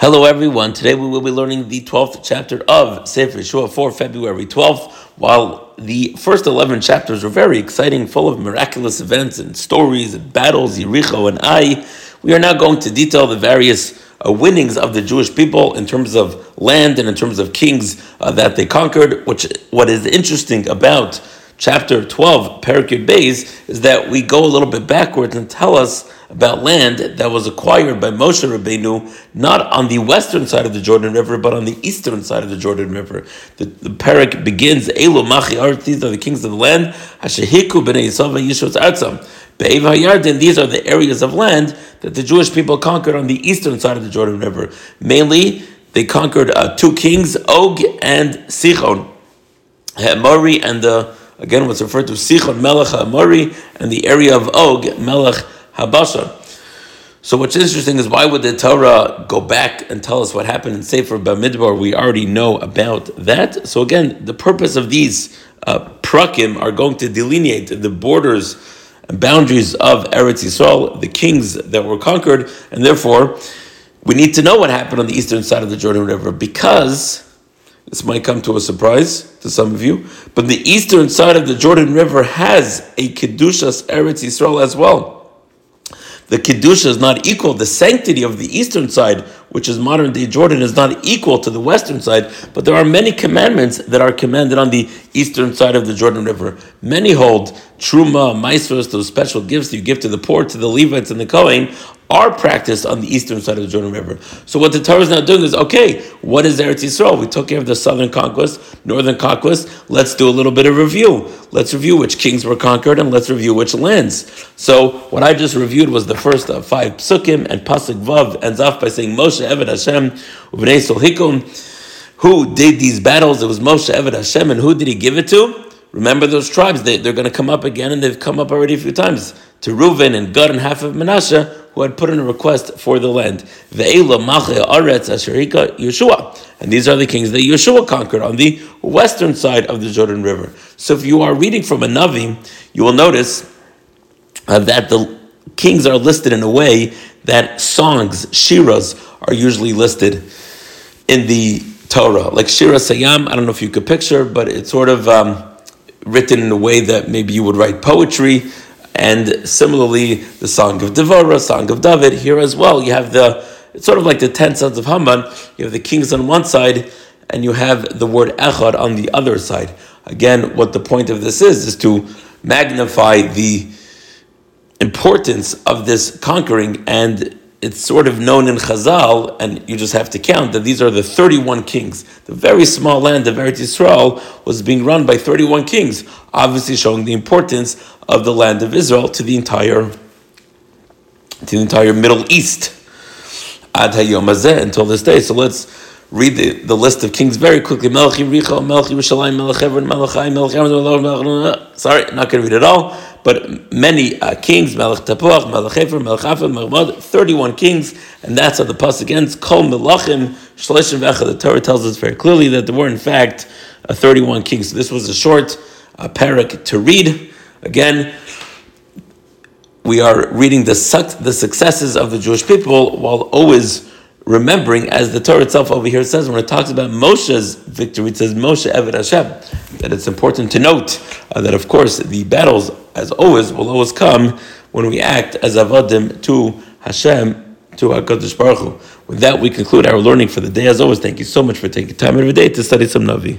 Hello, everyone. Today we will be learning the 12th chapter of Sefer Yehoshua for February 12th. While the first 11 chapters were very exciting, full of miraculous events and stories and battles, Yericho and Ai, we are now going to detail the various uh, winnings of the Jewish people in terms of land and in terms of kings uh, that they conquered. Which, what is interesting about chapter 12, Perikid Beis, is that we go a little bit backwards and tell us about land that was acquired by Moshe Rabbeinu, not on the western side of the Jordan River, but on the eastern side of the Jordan River. The, the begins, Elu Machi these are the kings of the land, Hashehiku B'nei Yisrael Yishos Artzam. Be'ev HaYarden, these are the areas of land that the Jewish people conquered on the eastern side of the Jordan River. Mainly, they conquered uh, two kings, Og and Sichon, Hemori and the again what's referred to Sichon Melech Ha'amori and the area of Og Melech Habasha. So what's interesting is why would the Torah go back and tell us what happened in Sefer Bamidbar? We already know about that. So again, the purpose of these uh, prakim are going to delineate the borders and boundaries of Eretz Yisrael, the kings that were conquered, and therefore we need to know what happened on the eastern side of the Jordan River because this might come to a surprise to some of you, but the eastern side of the Jordan River has a Kedushas Eretz Yisrael as well the Kedusha is not equal, the sanctity of the eastern side, which is modern day Jordan, is not equal to the western side, but there are many commandments that are commanded on the eastern side of the Jordan River. Many hold Truma, Maasros, those special gifts you give to the poor, to the Levites and the Kohen, are practiced on the eastern side of the Jordan River. So what the Torah is now doing is, okay, what is Eretz Yisrael? We took care of the southern conquest, northern conquest. Let's do a little bit of review. Let's review which kings were conquered and let's review which lands. So what I just reviewed was the first of five psukim and pasuk vav ends off by saying Moshe Eved Hashem Uvnei Hikum. Who did these battles? It was Moshe Eved Hashem, and who did he give it to? Remember those tribes, they, they're going to come up again, and they've come up already a few times. To Reuven and Gad and half of Menashe, who had put in a request for the land. Yehoshua. And these are the kings that Yehoshua conquered on the western side of the Jordan River. So if you are reading from a Navi, you will notice uh, that the kings are listed in a way that songs, shiras, are usually listed in the Torah. Like Shiras Hayam, I don't know if you could picture, but it's sort of um, written in a way that maybe you would write poetry. And similarly, the Song of Devorah, Song of David, here as well, you have the, it's sort of like the 10 sons of Haman. You have the kings on one side, and you have the word Echad on the other side. Again, what the point of this is, is to magnify the importance of this conquering and it's sort of known in Chazal, and you just have to count that these are the 31 kings. The very small land of Eretz Yisrael was being run by 31 kings, obviously showing the importance of the land of Israel to the entire to the entire Middle East. Ad hayom until this day. So let's read the, the list of kings very quickly. Melech Yericho, Melech Yerushalayim, Melech Hebron, Melech Sorry, not going to read it all, but many uh, kings, Melech Tapuach, Melech Hefer, Melech Afek, Melech 31 kings, and that's how the pasuk ends. Kol Melachim, Shleshim Vecha. The Torah tells us very clearly that there were in fact uh, 31 kings. So this was a short uh, perek to read. Again, we are reading the, the successes of the Jewish people while always remembering, as the Torah itself over here says, when it talks about Moshe's victory, it says Moshe Eved Hashem. That it's important to note uh, that, of course, the battles, as always, will always come when we act as avodim to Hashem, to Hakadosh Baruch Hu. With that, we conclude our learning for the day. As always, thank you so much for taking time every day to study some Navi.